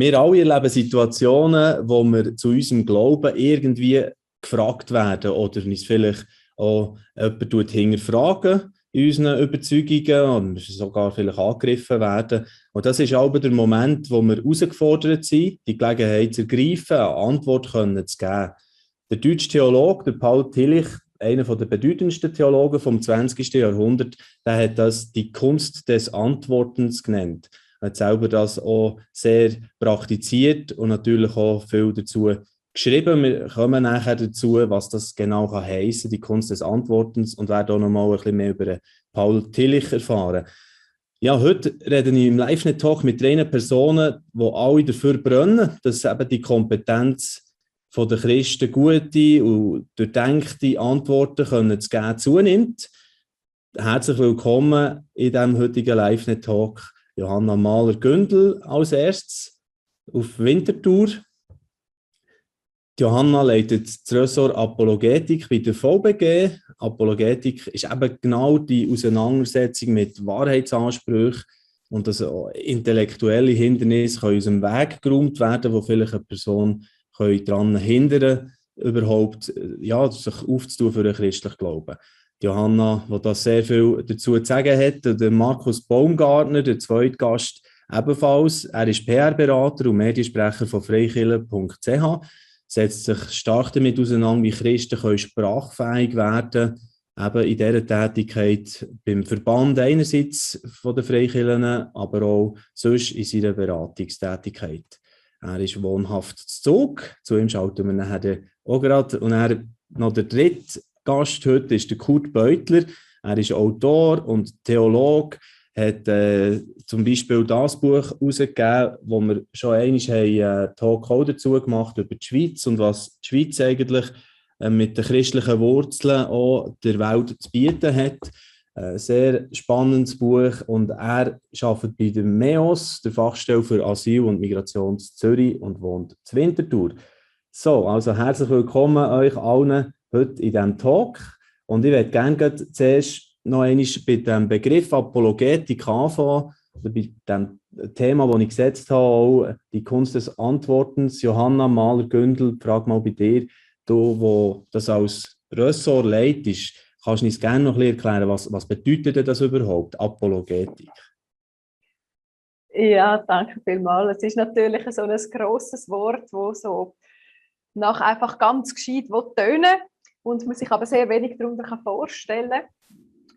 wir alle erleben Situationen, wo wir zu unserem Glauben irgendwie gefragt werden oder uns vielleicht auch jemand hinterfragen in unseren Überzeugungen und sogar vielleicht angegriffen werden. Und das ist auch der Moment, wo wir herausgefordert sind, die Gelegenheit zu ergreifen, eine Antwort zu geben. Der deutsche Theologe, der Paul Tillich, einer der bedeutendsten Theologen vom 20. Jahrhundert, der hat das die Kunst des Antwortens genannt. Hat selber das auch sehr praktiziert und natürlich auch viel dazu geschrieben. Wir kommen nachher dazu, was das genau kann heissen, die Kunst des Antwortens und werden auch noch mal ein bisschen mehr über Paul Tillich erfahren. Ja, heute rede ich im Live-Talk mit drei Personen, die alle dafür brennen, dass eben die Kompetenz von der Christen gute und durchdenkte Antworten können zu geben zunimmt. Herzlich willkommen in diesem heutigen Live-Talk Johanna Mahler-Gündel als erstes auf Winterthur. Johanna leitet das Ressort Apologetik bei der VBG. Apologetik ist eben genau die Auseinandersetzung mit Wahrheitsansprüchen und dass intellektuelle Hindernisse aus dem Weg geräumt werden, wo vielleicht eine Person daran hindern überhaupt ja, sich aufzutun für einen christlichen Glauben. Johanna, die das sehr viel dazu zu sagen hat, der Markus Baumgartner, der zweite Gast, ebenfalls. Er ist PR-Berater und Mediensprecher von freikiller.ch setzt sich stark damit auseinander, wie Christen können sprachfähig werden eben in dieser Tätigkeit beim Verband einerseits von den Freikirchen, aber auch sonst in seiner Beratungstätigkeit. Er ist wohnhaft zu Zug, zu ihm schalten wir nachher auch gerade. Und er noch der dritte Gast heute ist der Kurt Beutler. Er ist Autor und Theologe, hat äh, zum Beispiel das Buch herausgegeben, wo wir schon einmal einen äh, Talk auch dazu gemacht über die Schweiz und was die Schweiz eigentlich äh, mit den christlichen Wurzeln auch der Welt zu bieten hat. Ein sehr spannendes Buch und er arbeitet bei der MEOS, der Fachstelle für Asyl und Migration Zürich und wohnt zu Winterthur. So, also herzlich willkommen euch allen heute in diesem Talk und ich würde gerne zuerst noch einmal bei dem Begriff Apologetik anfangen, oder bei dem Thema, das ich gesetzt habe, auch die Kunst des Antwortens. Johanna Mahler-Gündel, frag mal bei dir, du, wo das als Ressort leitest, kannst du uns gerne noch ein erklären, was, was bedeutet das überhaupt, Apologetik? Ja, danke vielmals. Es ist natürlich so ein grosses Wort, das so nach einfach ganz gescheit tönen und man sich aber sehr wenig darunter vorstellen kann.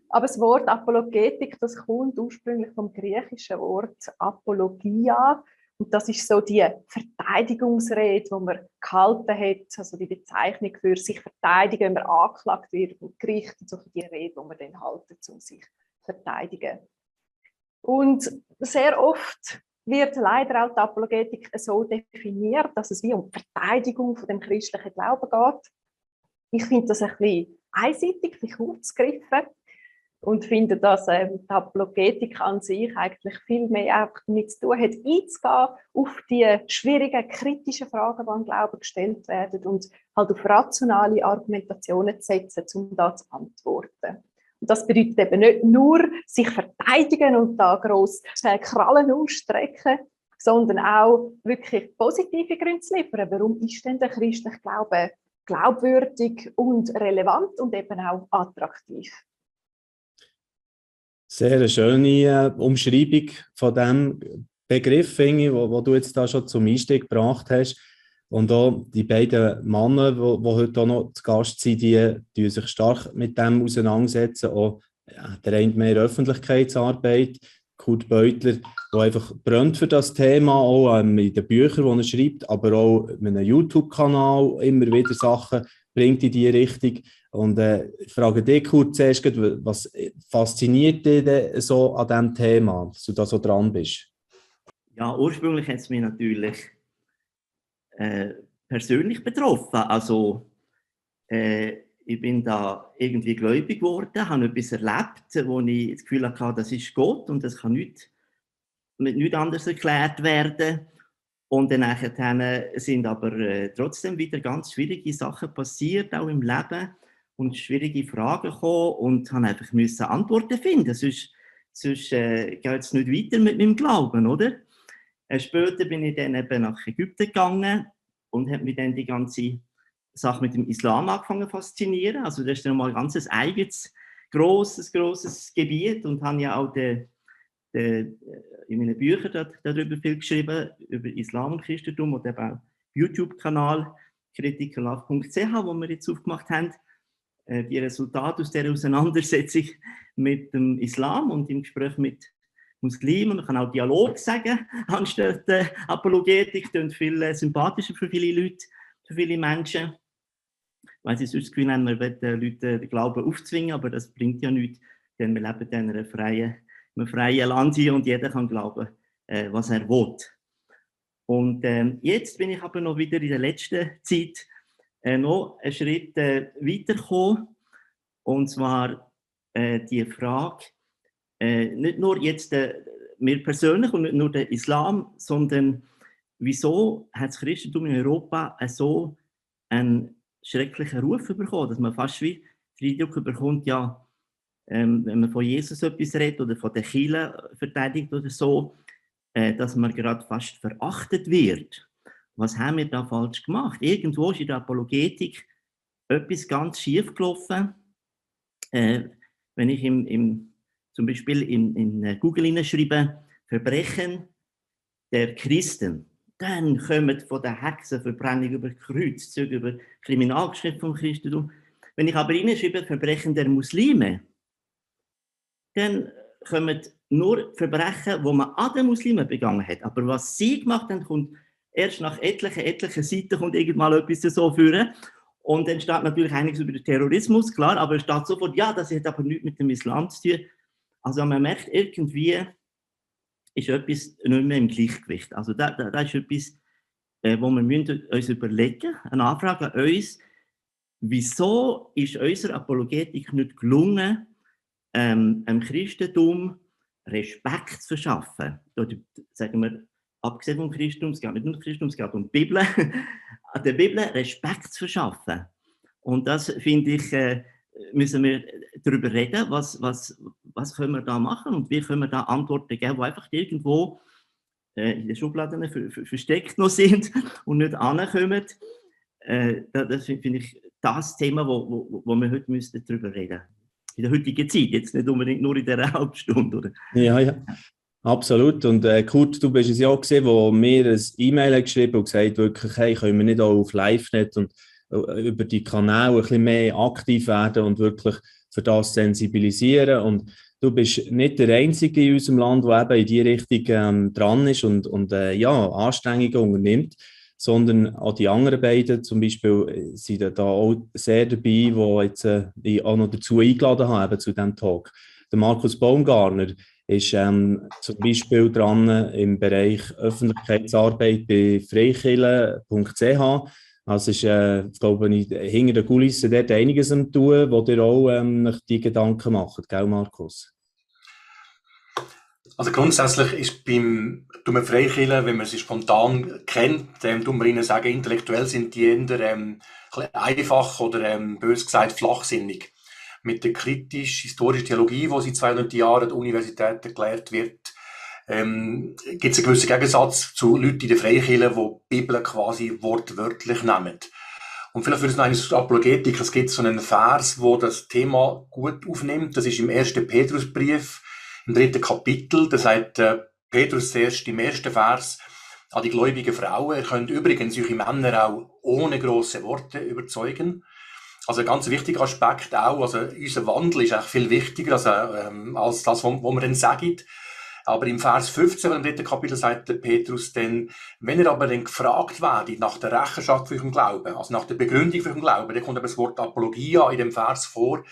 Aber das Wort Apologetik, das kommt ursprünglich vom griechischen Wort Apologia. Und das ist so die Verteidigungsrede, die man gehalten hat, also die Bezeichnung für sich verteidigen, wenn man angeklagt wird und gerichtet, so die Rede, die man dann halten, um sich zu verteidigen. Und sehr oft wird leider auch die Apologetik so definiert, dass es wie um die Verteidigung von dem christlichen Glauben geht. Ich finde das ein bisschen einseitig, ein bisschen kurz gegriffen und finde, dass ähm, die Apologetik an sich eigentlich viel mehr einfach damit zu tun hat, einzugehen auf die schwierigen, kritischen Fragen, die an Glauben gestellt werden und halt auf rationale Argumentationen zu setzen, um da zu antworten. Und das bedeutet eben nicht nur sich verteidigen und da gross äh, Krallen ausstrecken, sondern auch wirklich positive Gründe zu liefern. Warum ist denn der christliche Glaube glaubwürdig und relevant und eben auch attraktiv? Sehr eine schöne äh, Umschreibung von dem Begriff, ich, wo, wo, du jetzt da schon zum Einstieg gebracht hast. Und auch die beiden Männer, die heute auch noch zu Gast sind, die, die sich stark mit dem auseinandersetzen. Auch der eine mehr Öffentlichkeitsarbeit, Kurt Beutler, der einfach brennt für das Thema, auch ähm, in den Büchern, die er schreibt, aber auch mit einem YouTube-Kanal immer wieder Sachen bringt in diese Richtung. Und äh, ich frage dich kurz zuerst, was fasziniert dich so an diesem Thema, dass du da so dran bist? Ja, ursprünglich hat es mich natürlich äh, persönlich betroffen. Also, äh, ich bin da irgendwie gläubig geworden, habe etwas erlebt, wo ich das Gefühl hatte, das ist Gott und das kann nicht mit nichts anderes erklärt werden. Und dann sind aber äh, trotzdem wieder ganz schwierige Sachen passiert, auch im Leben und schwierige Fragen gekommen und habe einfach müssen Antworten finden. Sonst, sonst äh, geht es nicht weiter mit meinem Glauben, oder? Äh, später bin ich dann eben nach Ägypten gegangen und habe mich dann die ganze Sache mit dem Islam angefangen faszinieren. Also das ist dann mal ein ganz eigenes, großes, großes Gebiet und habe ja auch den, den, in meinen Büchern darüber viel geschrieben, über Islam und Christentum und eben auch YouTube-Kanal kritikerlove.ch, wo wir jetzt aufgemacht haben, äh, die Resultate aus der Auseinandersetzung mit dem Islam und im Gespräch mit Muslimen. Man kann auch Dialog sagen, anstatt äh, Apologetik, klingt viel äh, sympathischer für viele Leute, für viele Menschen. Weil sie sonst haben, man will den Leuten den Glauben aufzwingen, aber das bringt ja nichts, denn wir leben in einem freien, einem freien Land hier und jeder kann glauben, äh, was er will. Und ähm, jetzt bin ich aber noch wieder in der letzten Zeit äh, noch einen Schritt äh, weitergekommen. Und zwar äh, die Frage, äh, nicht nur jetzt äh, mir persönlich und nicht nur der Islam, sondern wieso hat das Christentum in Europa so einen schrecklichen Ruf bekommen, dass man fast wie den Eindruck bekommt, ja, ähm, wenn man von Jesus etwas redet oder von der Kirche verteidigt oder so, äh, dass man gerade fast verachtet wird. Was haben wir da falsch gemacht? Irgendwo ist in der Apologetik etwas ganz schief gelaufen. Äh, wenn ich im, im, zum Beispiel in, in Google hineinschreibe, Verbrechen der Christen, dann kommen von der Hexenverbrennung über Kreuzzüge, über Kriminalgeschichte vom Christentum. Wenn ich aber hineinschreibe, Verbrechen der Muslime, dann kommen nur Verbrechen, die man an den Muslimen begangen hat. Aber was sie gemacht haben, kommt erst nach etlichen, etlichen Seiten kommt irgendwann etwas so führen. Und dann steht natürlich einiges über den Terrorismus, klar, aber es steht sofort, ja, das hat aber nichts mit dem Islam zu tun. Also man merkt irgendwie, ist etwas nicht mehr im Gleichgewicht. Also da, da, da ist etwas, äh, wo wir müssen uns überlegen, eine Anfrage an uns, wieso ist unserer Apologetik nicht gelungen, ähm, dem Christentum Respekt zu verschaffen. Oder, sagen wir, abgesehen vom Christentum, es geht nicht nur um Christentum, es geht um die Bibel, der Bibel Respekt zu verschaffen. Und das finde ich, äh, müssen wir darüber reden, was, was, was können wir da machen und wie können wir da Antworten geben, die einfach irgendwo äh, in den Schubladen versteckt noch sind und nicht ankommen. Äh, das finde ich das Thema, wo, wo, wo wir heute müssen darüber reden müssen in der heutigen Zeit, jetzt nicht unbedingt nur in dieser Halbstunde, oder? Ja, ja. Absolut. Und äh, Kurt, du bist es ja auch gesehen, wo mir ein E-Mail geschrieben und gesagt, wirklich, hey, können wir nicht auch auf LiveNet über die Kanäle ein bisschen mehr aktiv werden und wirklich für das sensibilisieren. Und du bist nicht der Einzige in unserem Land, der eben in die Richtung ähm, dran ist und, und äh, ja, Anstrengungen unternimmt sondern auch die anderen beiden zum Beispiel äh, sind da auch sehr dabei, die jetzt äh, ich auch noch dazu eingeladen habe zu diesem Talk. Der Markus Baumgartner ist ähm, zum Beispiel dran im Bereich Öffentlichkeitsarbeit bei freikille.ch. Also ist, äh, glaube ich, hinter den Kulissen dort einiges am tun, wo ihr auch ähm, die Gedanken macht, gell Markus? Also grundsätzlich ist beim Dumme Freikirche, wenn man sie spontan kennt, ähm, tun wir ihnen sagen, intellektuell sind die eher ähm, einfach oder ähm, bös gesagt flachsinnig. Mit der kritisch-historischen Theologie, die seit 200 Jahren an der Universität erklärt wird, ähm, gibt es einen gewissen Gegensatz zu Leuten in der Freikirche, die die Bibel quasi wortwörtlich nehmen. Und vielleicht für das noch eine Apologetik, es gibt so einen Vers, wo das Thema gut aufnimmt. Das ist im ersten Petrusbrief, im dritten Kapitel, da sagt äh, Petrus zuerst im ersten Vers an die gläubigen Frauen, ihr könnt übrigens eure Männer auch ohne große Worte überzeugen. Also ein ganz wichtiger Aspekt auch, also unser Wandel ist eigentlich viel wichtiger als, ähm, als das, was wir dann sagen. Aber im Vers 15 im dritten Kapitel sagt der Petrus dann, wenn ihr aber dann gefragt werdet nach der Rechenschaft für euren Glauben, also nach der Begründung für euren Glauben, dann kommt aber das Wort Apologia in dem Vers vor,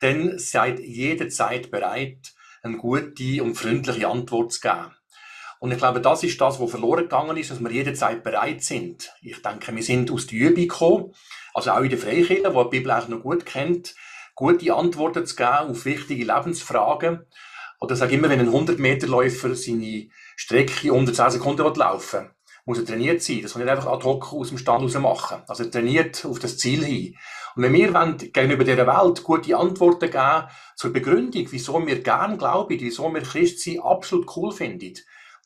dann seid jederzeit bereit, eine gute und freundliche Antwort zu geben. Und ich glaube, das ist das, was verloren gegangen ist, dass wir jederzeit bereit sind. Ich denke, wir sind aus der Übung gekommen, also auch in der Freikirche, die die Bibel eigentlich noch gut kennt, gute Antworten zu geben auf wichtige Lebensfragen. Oder sage immer, wenn ein 100-Meter-Läufer seine Strecke unter 10 Sekunden laufen will, muss er trainiert sein. Das kann nicht einfach ad hoc aus dem Stand raus machen. Also er trainiert auf das Ziel hin. Und wenn wir wollen, gegenüber dieser Welt gute Antworten geben zur Begründung, wieso wir gern glauben, wieso wir Christsein absolut cool finden,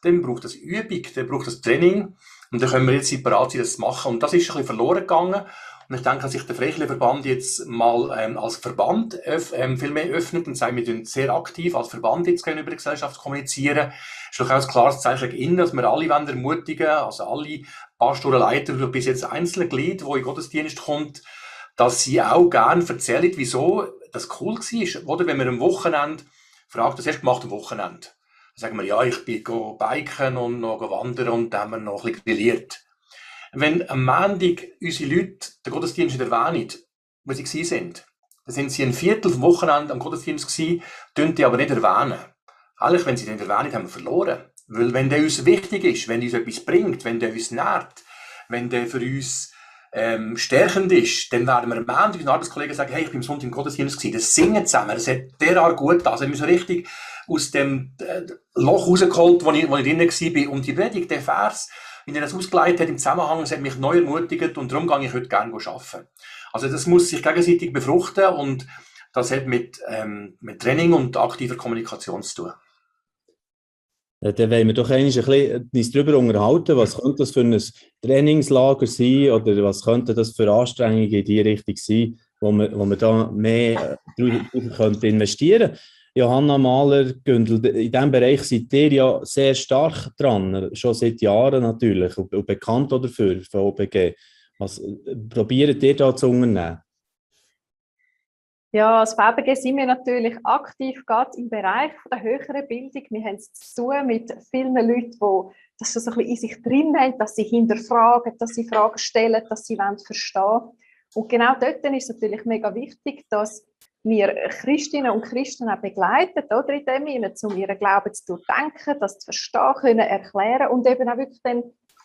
dann braucht es Übung, dann braucht es Training und dann können wir jetzt separat sein, das machen. Und das ist ein bisschen verloren gegangen. Und ich denke, dass sich der Freikirchenverband jetzt mal ähm, als Verband ähm, viel mehr öffnet und sagt, wir sind sehr aktiv als Verband jetzt gegenüber der Gesellschaft kommunizieren. Ist doch auch ein klares Zeichen innen, dass wir alle ermutigen, also alle Pastorenleiter, bis jetzt einzelne Glied, wo in Gottesdienst kommt, dass sie auch gerne erzählen, wieso das cool war. Oder wenn man am Wochenende fragt, was hast du gemacht am Wochenende? Dann sagen wir, ja, ich bin go biken und noch wandern und dann haben wir noch ein bisschen grilliert. Wenn am Montag unsere Leute den Gottesdienst nicht erwähnen, wo sie sind, dann sind sie ein Viertel vom Wochenende am Gottesdienst gewesen, die aber nicht erwähnen. Eigentlich, wenn sie den erwähnen, haben wir verloren. Weil wenn der uns wichtig ist, wenn der uns etwas bringt, wenn der uns nährt, wenn der für uns ähm, stärkend ist, dann werden wir am Ende unseren Arbeitskollegen sagen, hey, ich bin am Sonntag im Gottesdienst gewesen, das Singen zusammen, das hat derart gut getan, also wir so richtig aus dem äh, Loch rausgeholt, wo ich, wo ich drinnen war, und die Predigt, der Vers, wie er das ausgeleitet hat im Zusammenhang, das hat mich neu ermutigt und darum gehe ich heute gerne arbeiten. Also das muss sich gegenseitig befruchten und das hat mit, ähm, mit Training und aktiver Kommunikation zu tun. Dann wollen wir doch ein bisschen darüber unterhalten, was könnte das für ein Trainingslager sein oder was könnte das für Anstrengungen in die Richtung sein, wo man, wo man da mehr äh, könnte investieren könnte. Johanna Mahler, Gündel, in diesem Bereich seid ihr ja sehr stark dran, schon seit Jahren natürlich und, und bekannt dafür, für OBG. Was probiert ihr da zu unternehmen? Ja, als VBG sind wir natürlich aktiv gerade im Bereich der höheren Bildung. Wir haben es zu tun mit vielen Leuten, die das so ein bisschen in sich drin haben, dass sie hinterfragen, dass sie Fragen stellen, dass sie verstehen wollen. Und genau dort ist es natürlich mega wichtig, dass wir Christinnen und Christen auch begleiten, oder in dem Sinne, um ihren Glauben zu durchdenken, das zu verstehen können, erklären und eben auch wirklich dann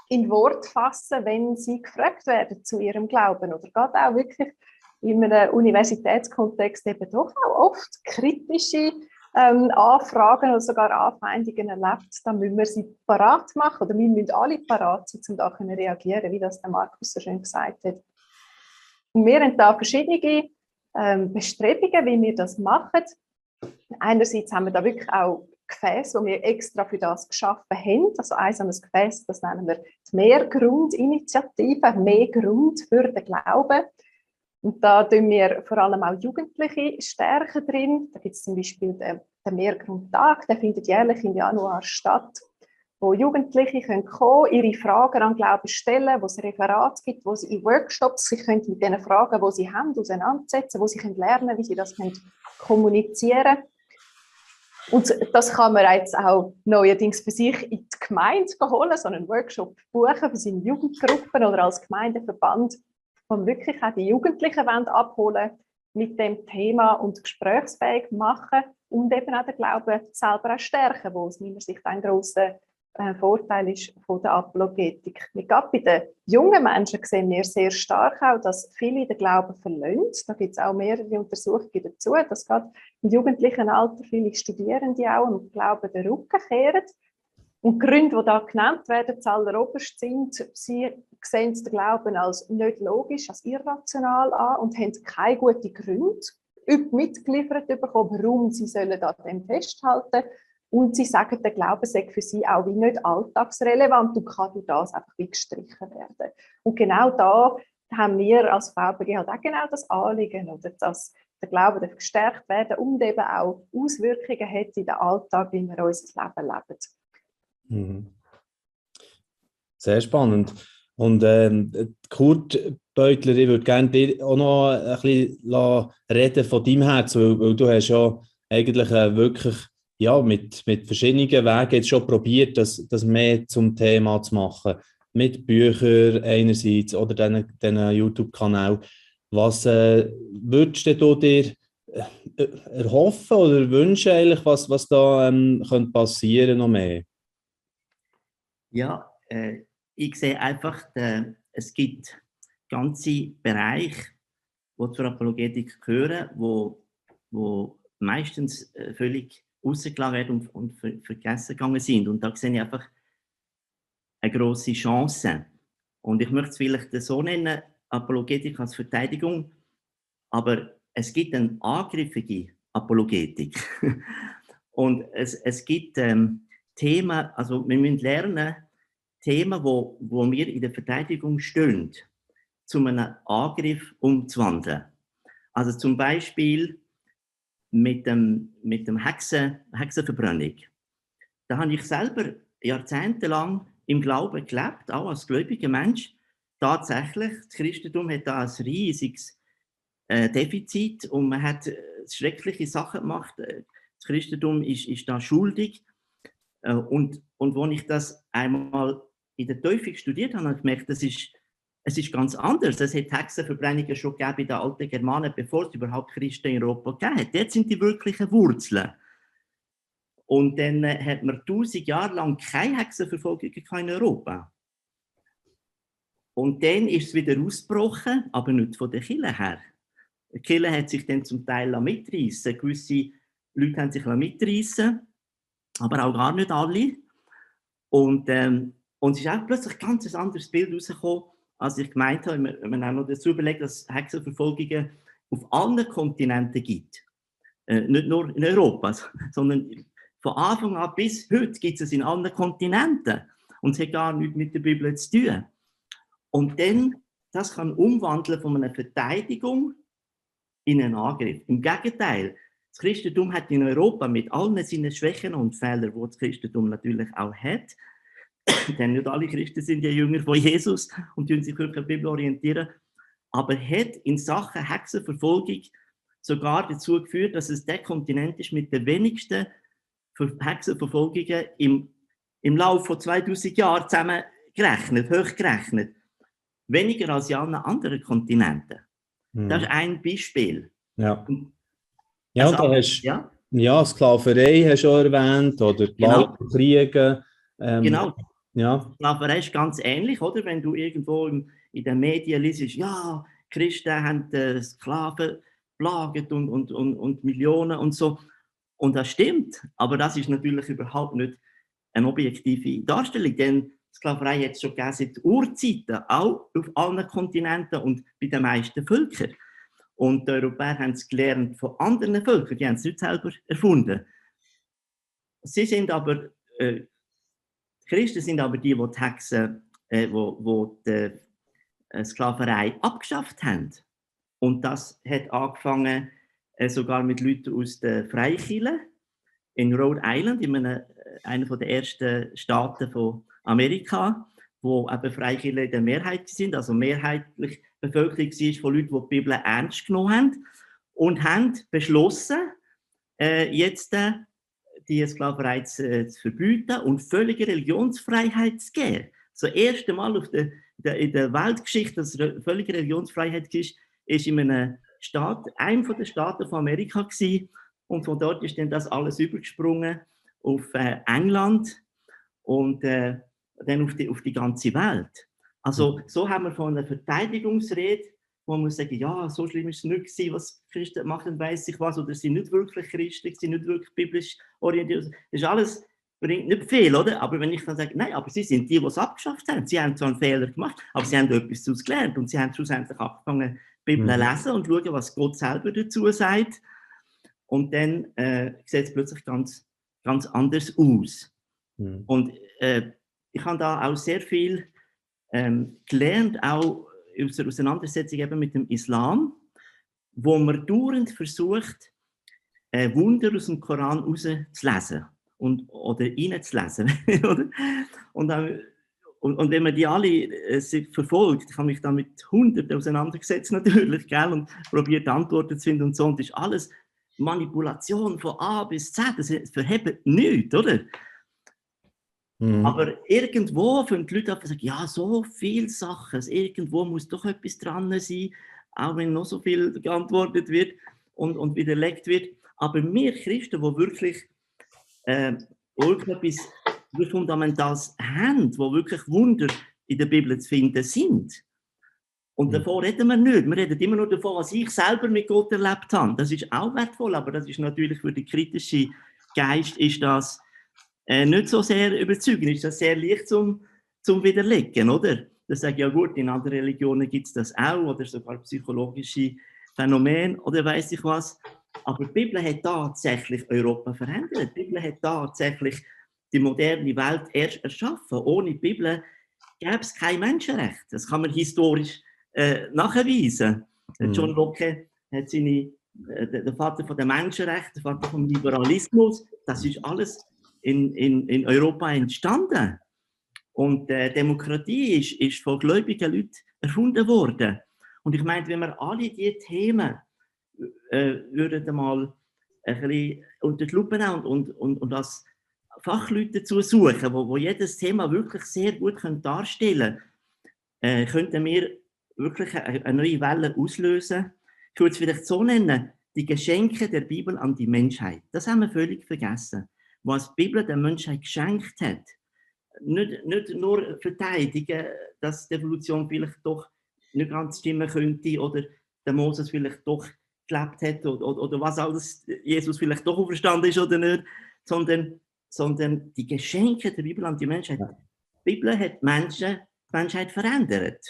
in Wort fassen, wenn sie gefragt werden zu ihrem Glauben. Oder gerade auch wirklich in einem Universitätskontext eben doch auch oft kritische ähm, Anfragen oder sogar Anfeindungen erlebt, dann müssen wir sie parat machen oder wir müssen alle parat sein, um da reagieren, wie das der Markus so schön gesagt hat. Und wir haben da verschiedene ähm, Bestrebungen, wie wir das machen. Einerseits haben wir da wirklich auch Gefäß, wo wir extra für das geschaffen haben. Also eins an das Gefäß, das nennen wir die Mehrgrundinitiative, mehr Grund für den Glauben. Und da tun wir vor allem auch Jugendliche stärken drin. Da gibt es zum Beispiel den, den Mehrgrundtag, der findet jährlich im Januar statt, wo Jugendliche können kommen, ihre Fragen an Glauben stellen, wo es Referate gibt, wo sie in Workshops sich können mit den Fragen, die sie haben, auseinandersetzen, wo sie können lernen, wie sie das können kommunizieren. Und das kann man jetzt auch neuerdings für sich in die Gemeinde holen, so einen Workshop buchen für seine Jugendgruppen oder als Gemeindeverband wo wirklich auch die Jugendlichen abholen mit dem Thema und gesprächsfähig machen und eben auch den Glauben selber auch stärken, wo aus meiner Sicht ein grosser äh, Vorteil ist von der Apologetik. Gerade bei den jungen Menschen sehen wir sehr stark auch, dass viele den Glauben verlieren. Da gibt es auch mehrere Untersuchungen dazu, dass gerade im jugendlichen Alter viele Studierende auch im Glauben den Rücken kehren. Und die Gründe, die da genannt werden, alleroberst sind, sie sehen den Glauben als nicht logisch, als irrational an und haben keine guten Gründe mitgeliefert bekommen, warum sie sollen an dem festhalten und sie sagen, der Glaube sei für sie auch wie nicht alltagsrelevant und kann durch das einfach wie gestrichen werden. Und genau da haben wir als VBG halt auch genau das Anliegen, oder dass der Glaube gestärkt werden und eben auch Auswirkungen hat in den Alltag, wie wir unser Leben leben. Mhm. Sehr spannend. Und ähm, Kurt Beutler, ich würde gerne dir auch noch ein bisschen reden von deinem Herz, weil, weil du hast ja eigentlich äh, wirklich ja, mit, mit verschiedenen Wegen jetzt schon probiert, das, das mehr zum Thema zu machen. Mit Büchern einerseits oder diesen YouTube-Kanal. Was äh, würdest du dir äh, erhoffen oder wünschen, eigentlich, was, was da ähm, könnte passieren noch mehr? Ja, äh, ich sehe einfach, äh, es gibt ganze Bereiche, die zur Apologetik gehören, wo, wo meistens äh, völlig rausgelassen und, und ver vergessen gegangen sind. Und da sehe ich einfach eine große Chance. Und ich möchte es vielleicht so nennen, Apologetik als Verteidigung, aber es gibt eine angriffige Apologetik. und es, es gibt ähm, Themen, also wir müssen lernen, Themen, wo, wo wir in der Verteidigung stehen, zu einem Angriff umzuwandeln. Also zum Beispiel mit dem, mit dem Hexen, Hexenverbrennung. Da habe ich selber jahrzehntelang im Glauben gelebt, auch als gläubiger Mensch. Tatsächlich, das Christentum hat da ein riesiges äh, Defizit und man hat äh, schreckliche Sachen gemacht. Äh, das Christentum ist, ist da schuldig. Äh, und, und als ich das einmal in der Teufel studiert habe, habe ich gemerkt, das ist, es ist ganz anders. Es hat Hexenverbrennungen schon gegeben bei den alten Germanen, bevor es überhaupt Christen in Europa gegeben hat. Dort sind die wirklichen Wurzeln. Und dann äh, hat man tausend Jahre lang keine Hexenverfolgung in Europa. Und dann ist es wieder ausgebrochen, aber nicht von der Kirche her. Die Kirche hat sich dann zum Teil mitreißen Gewisse Leute haben sich mitreißen aber auch gar nicht alle. Und, ähm, und es ist auch plötzlich ein ganz anderes Bild rausgekommen, als ich gemeint habe. Wenn man auch noch dazu überlegt, dass es Hexenverfolgungen auf allen Kontinenten gibt. Äh, nicht nur in Europa, sondern von Anfang an bis heute gibt es in allen Kontinenten. Und es hat gar nichts mit der Bibel zu tun. Und dann, das kann umwandeln von einer Verteidigung in einen Angriff. Im Gegenteil, das Christentum hat in Europa mit allen seinen Schwächen und Fehlern, die das Christentum natürlich auch hat, denn nicht alle Christen sind ja Jünger von Jesus und tun sich wirklich an der Bibel orientieren, aber hat in Sachen Hexenverfolgung sogar dazu geführt, dass es der Kontinent ist mit den wenigsten Hexenverfolgungen im, im Laufe von 2000 Jahren zusammengerechnet, hochgerechnet. Weniger als in allen anderen Kontinenten. Mhm. Das ist ein Beispiel. Ja. Ja, also, und da hast, ja? ja, Sklaverei hast du schon erwähnt, oder genau. Kriege. Ähm, genau. Ja. Sklaverei ist ganz ähnlich, oder? Wenn du irgendwo im, in den Medien liest, ja, Christen haben äh, Sklaven plagt und, und, und, und Millionen und so. Und das stimmt, aber das ist natürlich überhaupt nicht eine objektive Darstellung, denn Sklaverei hat es schon seit Urzeiten, auch auf allen Kontinenten und bei den meisten Völkern. Und die Europäer haben es gelernt von anderen Völkern, die haben es nicht selber erfunden. Sie sind aber, äh, Christen sind aber die, die die Hexen, äh, wo, wo die äh, Sklaverei abgeschafft haben. Und das hat angefangen äh, sogar mit Leuten aus der Freikirche in Rhode Island, in einem, äh, einer der ersten Staaten von Amerika, wo eben Freikirche in der Mehrheit sind, also mehrheitlich Bevölkerung war von Leuten, die die Bibel ernst genommen haben und haben beschlossen, äh, jetzt äh, die Sklaverei zu, äh, zu, verbieten und völlige Religionsfreiheit zu geben. Das erste Mal auf der, der, in der Weltgeschichte, dass es völlige Religionsfreiheit ist, ist in einem Staat, einem der Staaten von Amerika gewesen. und von dort ist dann das alles übergesprungen auf äh, England und äh, dann auf die, auf die ganze Welt. Also mhm. so haben wir von einer Verteidigungsrede, wo man sagen, ja, so schlimm ist es nicht gewesen, was Christen machen, weiß ich was, oder sie sind nicht wirklich Christen, sie sind nicht wirklich biblisch orientiert. Das ist alles, bringt nicht viel, oder? Aber wenn ich dann sage, nein, aber sie sind die, die es abgeschafft haben, sie haben zwar einen Fehler gemacht, aber sie haben etwas daraus gelernt und sie haben schlussendlich angefangen, die Bibel mhm. lesen und schauen, was Gott selber dazu sagt. Und dann äh, sieht es plötzlich ganz, ganz anders aus. Mhm. Und äh, ich habe da auch sehr viel ähm, gelernt, auch aus der Auseinandersetzung eben mit dem Islam, wo man dauernd versucht, äh, Wunder aus dem Koran rauszulesen und, oder reinzulesen. und, und, und, wenn man die alle äh, verfolgt, ich mich da mit Hunderten auseinandergesetzt natürlich, gell, und probiert Antworten zu finden und so, und das ist alles Manipulation von A bis Z, das verhebt nichts, oder? Mhm. Aber irgendwo fangen die Leute an zu sagen, ja, so viele Sachen, irgendwo muss doch etwas dran sein, auch wenn noch so viel geantwortet wird und, und widerlegt wird. Aber wir Christen, die wirklich, äh, wirklich etwas Fundamentales haben, wo wirklich Wunder in der Bibel zu finden sind, und mhm. davon reden wir nicht. Wir reden immer nur davon, was ich selber mit Gott erlebt habe. Das ist auch wertvoll, aber das ist natürlich für den kritischen Geist ist das äh, nicht so sehr überzeugend, ist das sehr leicht zum, zum Widerlegen, oder? Das sage ich, ja gut, in anderen Religionen gibt es das auch, oder sogar psychologische Phänomene, oder weiß ich was. Aber die Bibel hat tatsächlich Europa verändert. Die Bibel hat tatsächlich die moderne Welt erst erschaffen. Ohne die Bibel gäbe es kein Menschenrecht. Das kann man historisch äh, nachweisen. Mhm. John Locke hat seine, äh, der Vater von der Menschenrechte, der Vater vom Liberalismus, das ist alles in, in, in Europa entstanden. Und äh, Demokratie ist, ist von gläubigen Leuten erfunden worden. Und ich meine, wenn wir alle diese Themen äh, würden mal ein bisschen unter die Lupe nehmen und, und, und, und als Fachleute dazu suchen, wo, wo jedes Thema wirklich sehr gut können darstellen können, äh, könnten wir wirklich eine, eine neue Welle auslösen. Ich würde es vielleicht so nennen, die Geschenke der Bibel an die Menschheit. Das haben wir völlig vergessen. Was die Bibel der Menschheit geschenkt hat, nicht, nicht nur verteidigen, dass die Evolution vielleicht doch nicht ganz stimmen könnte oder der Moses vielleicht doch gelebt hat oder, oder, oder was alles Jesus vielleicht doch auferstanden ist oder nicht, sondern, sondern die Geschenke der Bibel an die Menschheit. Die Bibel hat Menschen, die Menschheit verändert.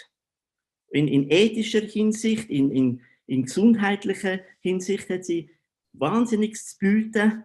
In, in ethischer Hinsicht, in, in, in gesundheitlicher Hinsicht hat sie Wahnsinniges zu bieten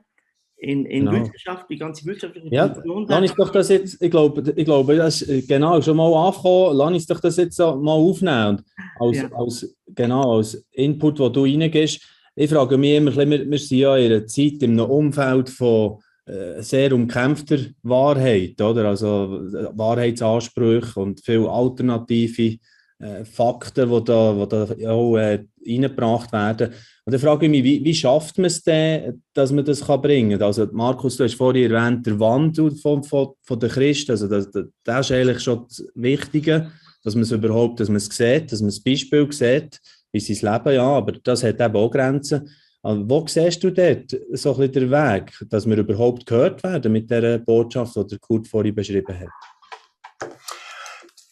in, in genau. Wissenschaft, die ganze wissenschaftliche ja, Lass ich doch das jetzt, ich glaube, ich glaube, das ist genau schon mal angekommen, lass uns doch das jetzt mal aufnehmen. Und als, ja. als, genau, als Input, den du reingehst, ich frage mich immer, wir, wir sind ja in einer Zeit, in einem Umfeld von äh, sehr umkämpfter Wahrheit, oder? Also Wahrheitsansprüche und viele alternative äh, Fakten, die da, die da auch äh, reingebracht werden. Und dann frage ich mich, wie, wie schafft man es denn, dass man das kann bringen kann? Also Markus, du hast vorhin erwähnt, der Wandel von, von, von der Christen, also das, das, ist eigentlich schon das Wichtige, dass man es überhaupt, dass man sieht, dass man das Beispiel sieht, wie sein Leben, ja, aber das hat eben auch Grenzen. Also wo siehst du dort so ein bisschen den Weg, dass wir überhaupt gehört werden mit der Botschaft, die Kurt vorhin beschrieben hat?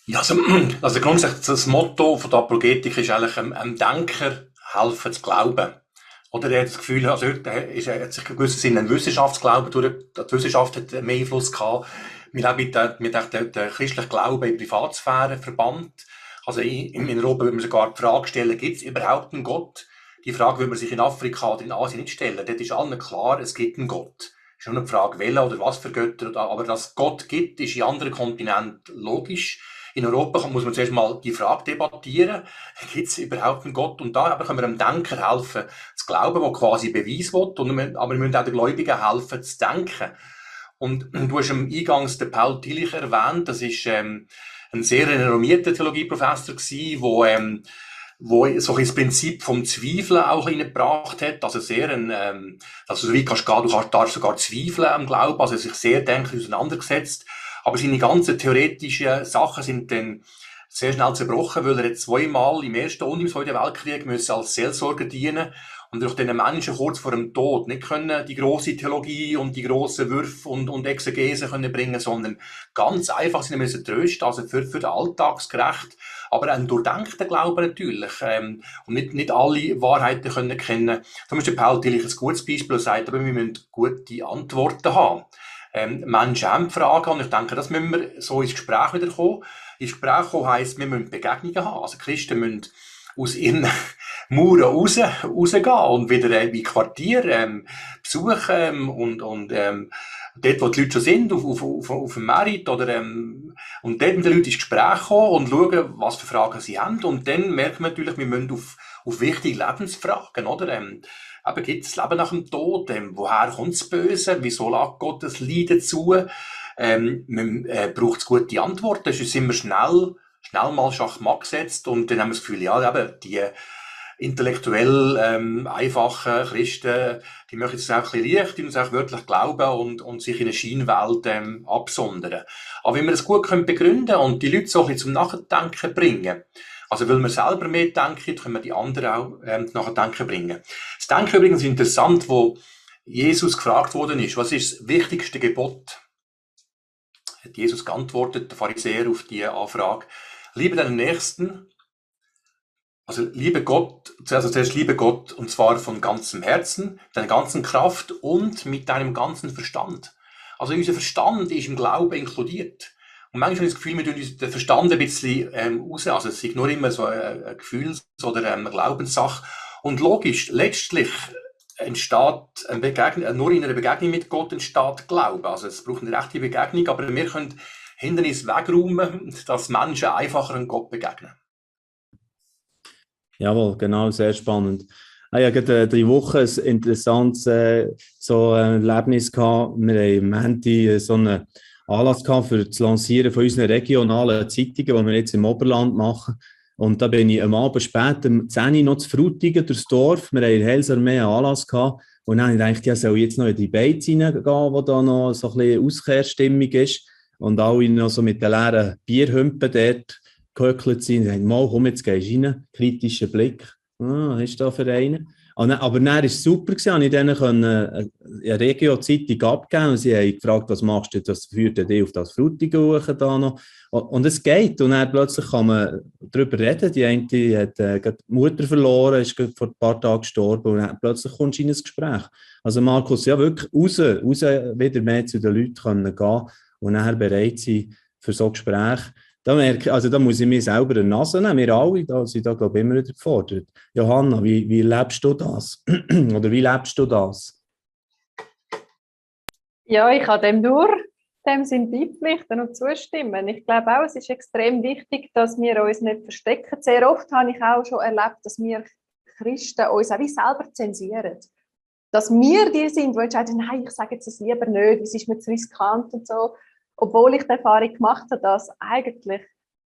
Ja, also, also grundsätzlich das Motto von der Apologetik ist eigentlich einem, einem Denker helfen zu glauben. Oder er hat das Gefühl, also er, ist, er hat sich in gewissem Sinne ein Wissenschaftsglauben durch, die Wissenschaft hat mehr Einfluss gehabt. Wir haben der, mit der, der, der christlichen Glauben in Privatsphäre verbannt. Also in, in Europa würde man sogar die Frage stellen, gibt es überhaupt einen Gott? Die Frage würde man sich in Afrika oder in Asien nicht stellen. Dort ist allen klar, es gibt einen Gott. Es ist nur eine Frage, welcher oder was für Götter. Aber dass es Gott gibt, ist in anderen Kontinenten logisch. In Europa muss man zuerst mal die Frage debattieren, gibt es überhaupt einen Gott? Und da können wir einem Denker helfen, zu glauben, der quasi Beweis will, und wir, aber wir müssen auch den Gläubigen helfen, zu denken. Und du hast am Eingangs den Paul Tillich erwähnt, das ist ähm, ein sehr renommierter Theologieprofessor gewesen, wo ähm, wo so das Prinzip vom Zweifeln auch reingebracht hat, also sehr ein, ähm, also so wie kannst du, gehen, du kannst, darfst sogar zweifeln am Glauben, also sich sehr denklich auseinandergesetzt aber seine ganzen theoretischen Sachen sind dann sehr schnell zerbrochen, weil er jetzt zweimal im Ersten und im Zweiten Weltkrieg müssen als Seelsorger dienen und durch den Menschen kurz vor dem Tod nicht können die große Theologie und die grossen Würfe und, und Exegese können bringen, sondern ganz einfach sie müssen trösten, also für, für den Alltagsgerecht, aber einen durchdenkten Glauben natürlich ähm, und nicht, nicht alle Wahrheiten können kennen. Ist der Paul Tillich ein gutes Beispiel, sagt, aber wir müssen gute Antworten haben ähm, Menschen haben Fragen und ich denke, das müssen wir so ins Gespräch wieder kommen. Ins Gespräch kommen heisst, wir müssen Begegnungen haben. Also Christen müssen aus ihren Mauern raus, rausgehen und wieder äh, wie Quartier ähm, besuchen ähm, und, und ähm, dort, wo die Leute schon sind, auf, auf, auf, auf dem Merit oder ähm, und dort mit den Leuten ins Gespräch kommen und schauen, was für Fragen sie haben und dann merkt man natürlich, wir müssen auf, auf wichtige Lebensfragen, oder? Ähm, aber gibt es Leben nach dem Tod? Ähm, woher kommt das Böse? Wieso lag Gott das Leiden zu? Ähm, man äh, braucht gute Antworten. Es ist immer schnell, schnell mal Schachmatt gesetzt und dann haben wir das Gefühl, ja, eben, die intellektuell ähm, einfachen Christen, die möchten es auch ein bisschen leicht und auch wirklich glauben und, und sich in eine Scheinwelt ähm, absondern. Aber wenn wir das gut können begründen und die Leute so ein bisschen zum Nachdenken bringen, also, weil wir selber mehr denken, können wir die anderen auch ähm, nachher denken bringen. Das Denken übrigens ist interessant, wo Jesus gefragt worden ist, was ist das wichtigste Gebot? Hat Jesus geantwortet, der Pharisäer, auf die Anfrage. Liebe deinen Nächsten, also liebe Gott, also zuerst liebe Gott, und zwar von ganzem Herzen, deiner ganzen Kraft und mit deinem ganzen Verstand. Also unser Verstand ist im Glauben inkludiert. Und manchmal habe ich das Gefühl, wir tun den Verstand ein bisschen ähm, raus. Also es ist nur immer so eine, eine Gefühls- oder eine Glaubenssache. Und logisch, letztlich entsteht eine Begegnung, nur in einer Begegnung mit Gott entsteht Glaube. Also es braucht eine rechte Begegnung, aber wir können Hindernisse wegräumen, dass Menschen einfacher an Gott begegnen. Jawohl, genau, sehr spannend. Ah, ja, gerade äh, die Woche ein interessantes äh, so ein Erlebnis gehabt. Wir haben Handy äh, so einen Anlass gehabt für das Lancieren von unseren regionalen Zeitungen, die wir jetzt im Oberland machen. Und da bin ich am Abend spät, um 10 Uhr noch zu Frutigen durchs Dorf. Wir haben in Helsarmee einen Anlass gehabt. Und dann habe ich gedacht, ja, soll ich jetzt noch in die Beiz reingehen, wo da noch so ein Auskehrstimmung ist. Und alle noch so mit den leeren Bierhümpen dort gehöckelt sind. Und sagen, mal, komm, jetzt gehst du rein. Kritischer Blick. Ah, ist da für einen? Ah, aber dann war es super, gewesen, ich denen eine Regio-Zeitung abgeben und sie haben gefragt, was machst du, das führt dich auf das Frutigen da noch. Und es geht und dann plötzlich kann man darüber reden. Die eine hat äh, die Mutter verloren, ist vor ein paar Tagen gestorben und dann plötzlich kommst du in ein Gespräch. Also Markus, ja wirklich raus, raus wieder mehr zu den Leuten können gehen und nachher bereit sein für so Gespräche da, merke, also da muss ich mir selber eine Nase nehmen. Wir alle da sind da, glaube ich, immer wieder gefordert. Johanna, wie, wie lebst du das? Oder wie lebst du das? Ja, ich kann dem nur dem Sinn beipflichten und zustimmen. Ich glaube auch, es ist extrem wichtig, dass wir uns nicht verstecken. Sehr oft habe ich auch schon erlebt, dass wir Christen uns auch wie selber zensieren. Dass wir die sind, die entscheiden, nein, ich sage jetzt das lieber nicht, es ist mir zu riskant und so obwohl ich die Erfahrung gemacht habe, dass eigentlich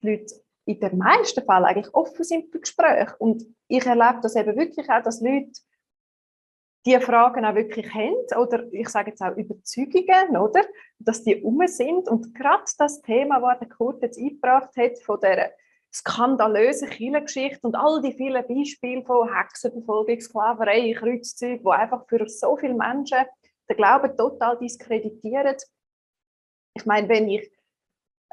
die Leute in den meisten Fällen eigentlich offen sind für Gespräche. Und ich erlebe das eben wirklich auch, dass Leute diese Fragen auch wirklich haben oder ich sage jetzt auch Überzeugungen, oder? Dass die um sind und gerade das Thema, das der Kurt jetzt eingebracht hat, von der skandalösen Kirchengeschichte und all die vielen Beispiele von Hexenverfolgung, Sklaverei, Kreuzzeug, wo einfach für so viele Menschen den Glauben total diskreditieren, ich meine, wenn ich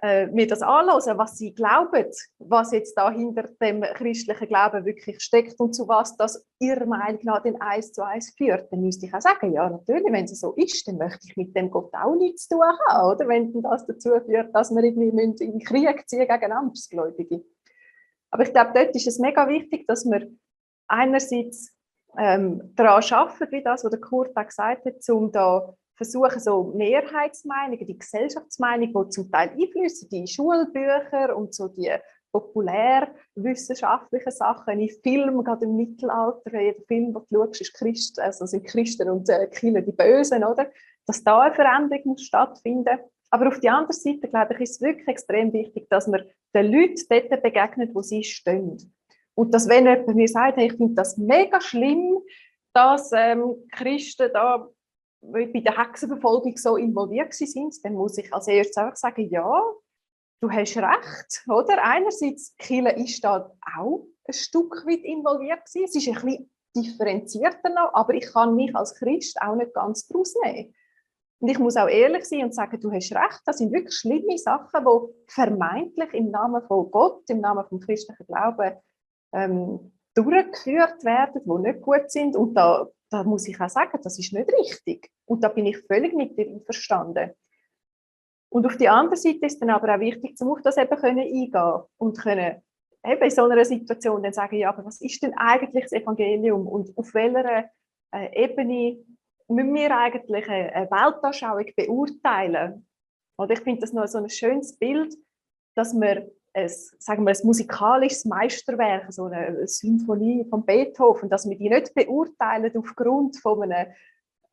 äh, mir das anhöre, was sie glauben, was jetzt da hinter dem christlichen Glauben wirklich steckt und zu was das ihrer Meinung nach den eins zu eins führt, dann müsste ich auch sagen, ja natürlich, wenn es so ist, dann möchte ich mit dem Gott auch nichts zu tun haben, oder? Wenn das dazu führt, dass wir irgendwie in den Krieg ziehen gegen Andersgläubige. Aber ich glaube, dort ist es mega wichtig, dass wir einerseits ähm, daran arbeiten, wie das, was der Kurt auch gesagt hat, um da versuchen so Mehrheitsmeinungen, die Gesellschaftsmeinung, die zum Teil einflüssen, die Schulbücher und so die populärwissenschaftlichen Sachen, in Filmen, gerade im Mittelalter, jeder Film, den du schaust, ist Christ, also sind Christen und äh, Kinder die Bösen, oder? Dass da eine Veränderung muss stattfinden aber auf der anderen Seite, glaube ich, ist es wirklich extrem wichtig, dass man den Leuten dort begegnet, wo sie stehen. Und dass, wenn jemand mir sagt, hey, ich finde das mega schlimm, dass ähm, Christen da bei der Hexenverfolgung so involviert sind, dann muss ich als erstes einfach sagen, ja, du hast recht, oder? Einerseits, Kille ist da auch ein Stück weit involviert gewesen. Es ist ein bisschen differenzierter noch, aber ich kann mich als Christ auch nicht ganz daraus nehmen. Und ich muss auch ehrlich sein und sagen, du hast recht, das sind wirklich schlimme Sachen, die vermeintlich im Namen von Gott, im Namen vom christlichen Glauben ähm, durchgeführt werden, die nicht gut sind. Und da da muss ich auch sagen, das ist nicht richtig. Und da bin ich völlig mit dir einverstanden. Und auf die andere Seite ist dann aber auch wichtig, um auf das eben können eingehen und können eben in so einer Situation dann sagen, ja, aber was ist denn eigentlich das Evangelium und auf welcher äh, Ebene müssen wir eigentlich eine, Weltanschauung beurteilen? Und ich finde das noch so ein schönes Bild, dass wir ein, sagen wir, ein musikalisches Meisterwerk, so eine Symphonie von Beethoven, dass wir die nicht beurteilen aufgrund von einem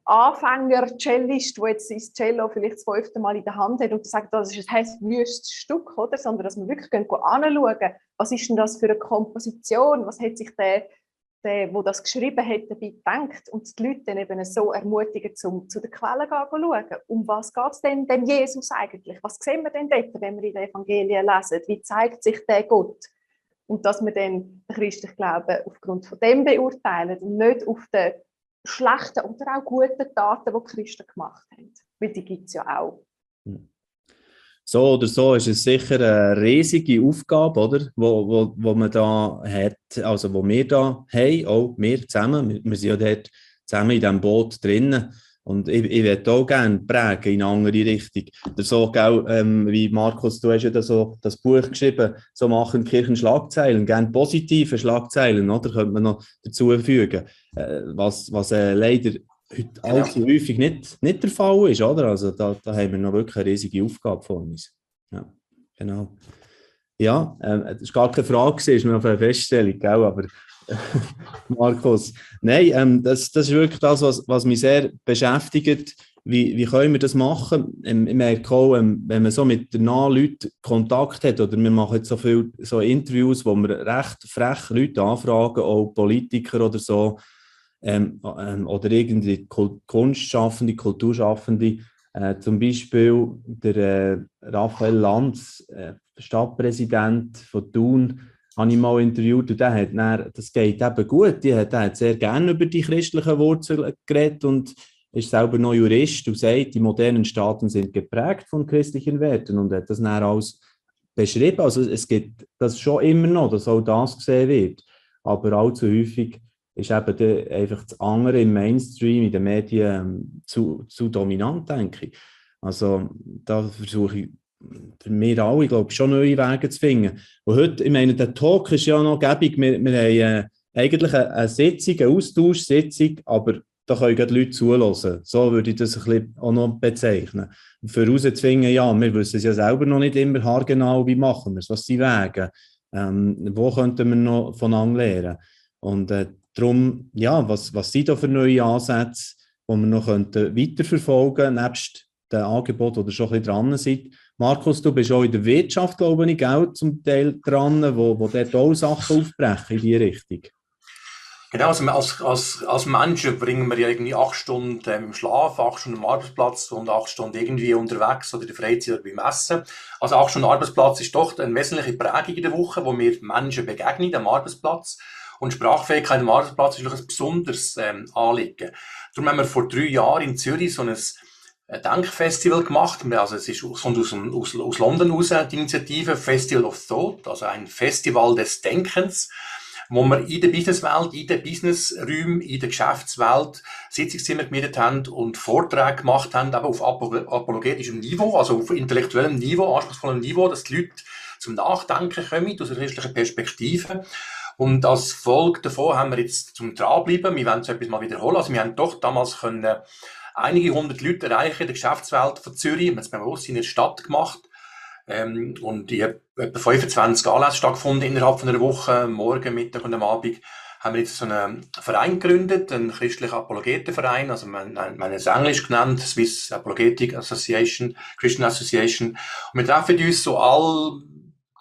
Anfänger-Cellist, der jetzt sein Cello vielleicht das fünfte Mal in der Hand hat und sagt, das ist ein wüstes Stück, oder? sondern dass wir wirklich anschauen, was ist denn das für eine Komposition, was hat sich der der, der das geschrieben hat, dabei denkt und die Leute dann eben so ermutigen, zum, zu den Quellen zu schauen. Um was geht es denn, denn Jesus eigentlich? Was sehen wir denn dort, wenn wir in den Evangelien lesen? Wie zeigt sich der Gott? Und dass wir dann den christlichen Glauben aufgrund von dem beurteilen und nicht auf den schlechten oder auch guten Taten, die die Christen gemacht haben. Weil die gibt es ja auch. Hm so oder so ist es sicher eine riesige Aufgabe, oder? Wo, wo, wo man da hat, also wo wir da haben, auch wir zusammen, wir, wir sind ja dort zusammen in diesem Boot drinnen. Und ich, ich würde auch gerne prägen in eine andere Richtung. Oder so, ähm, wie Markus, du hast ja da so das Buch geschrieben, so machen Kirchen Schlagzeilen, gerne positive Schlagzeilen, oder? Könnte man noch dazu fügen. Äh, was was äh, leider heute genau. allzu häufig nicht, nicht der Fall ist, oder? Also da, da haben wir noch wirklich eine riesige Aufgabe vor uns. Ja, genau. Ja, ähm, das war gar keine Frage, ist nur auf eine Feststellung, gell? aber Markus. Nein, ähm, das, das ist wirklich das, was, was mich sehr beschäftigt. Wie, wie können wir das machen? Ähm, ich merke auch, ähm, wenn man so mit den nahen Leuten Kontakt hat, oder wir machen jetzt so viele so Interviews, wo wir recht frech Leute anfragen, auch Politiker oder so, ähm, ähm, oder irgendwie Kunstschaffende, Kulturschaffende, äh, zum Beispiel der äh, Raphael Lanz, äh, Stadtpräsident von Thun, habe ich mal interviewt. Und der hat dann, das geht eben gut, die hat, der hat sehr gerne über die christlichen Wurzeln geredet und ist selber noch Jurist und sagt, die modernen Staaten sind geprägt von christlichen Werten und hat das dann alles beschrieben. Also es gibt das schon immer noch, dass auch das gesehen wird, aber allzu häufig ist eben einfach das andere im Mainstream, in den Medien ähm, zu, zu dominant, denke ich. Also da versuche ich für mich alle, glaube ich, schon neue Wege zu finden. Und heute, ich meine, der Talk ist ja noch gäbig. Wir, wir haben äh, eigentlich eine, eine Sitzung, eine Austauschsitzung, aber da können die Leute zulassen. So würde ich das ein bisschen auch noch bezeichnen. Für herauszufinden, ja, wir wissen es ja selber noch nicht immer haargenau, wie machen wir es, was sind Wege, ähm, wo könnten wir noch von lernen. Und äh, darum, ja, was, was sind da für neue Ansätze, die wir noch könnten weiterverfolgen, nebst den Angeboten, die schon ein bisschen dran sind, Markus, du bist auch in der Wirtschaft, glaube ich, gell, zum Teil dran, wo, wo dort auch Sachen aufbrechen in diese Richtung. Genau, also als, als, als Menschen bringen wir ja irgendwie acht Stunden ähm, im Schlaf, acht Stunden am Arbeitsplatz und acht Stunden irgendwie unterwegs oder in der Freizeit oder beim Essen. Also acht Stunden Arbeitsplatz ist doch eine wesentliche Prägung in der Woche, wo wir Menschen begegnen am Arbeitsplatz. Und Sprachfähigkeit am Arbeitsplatz ist ein besonderes ähm, Anliegen. Darum haben wir vor drei Jahren in Zürich so ein Denkfestival gemacht. Also es ist, aus, aus, aus London raus, die Initiative Festival of Thought, also ein Festival des Denkens, wo wir in der Businesswelt, in den Businessräumen, in der Geschäftswelt Sitzungszimmer gemietet haben und Vorträge gemacht haben, aber auf apologetischem Niveau, also auf intellektuellem Niveau, anspruchsvollem Niveau, dass die Leute zum Nachdenken kommen, aus einer christlichen Perspektive. Und als Folge davon haben wir jetzt zum Dranbleiben, wir wollen es etwas mal wiederholen, also wir haben doch damals können einige hundert Leute erreichen in der Geschäftswelt von Zürich. Wir haben es Ross in der Stadt gemacht. Ähm, und ich habe etwa 25 Anlässe stattgefunden innerhalb von einer Woche, morgen, Mittag und am Abend haben wir jetzt so einen Verein gegründet, einen christlichen Apologetenverein, also man, man es Englisch genannt, Swiss Apologetic Association, Christian Association. Und wir treffen uns so all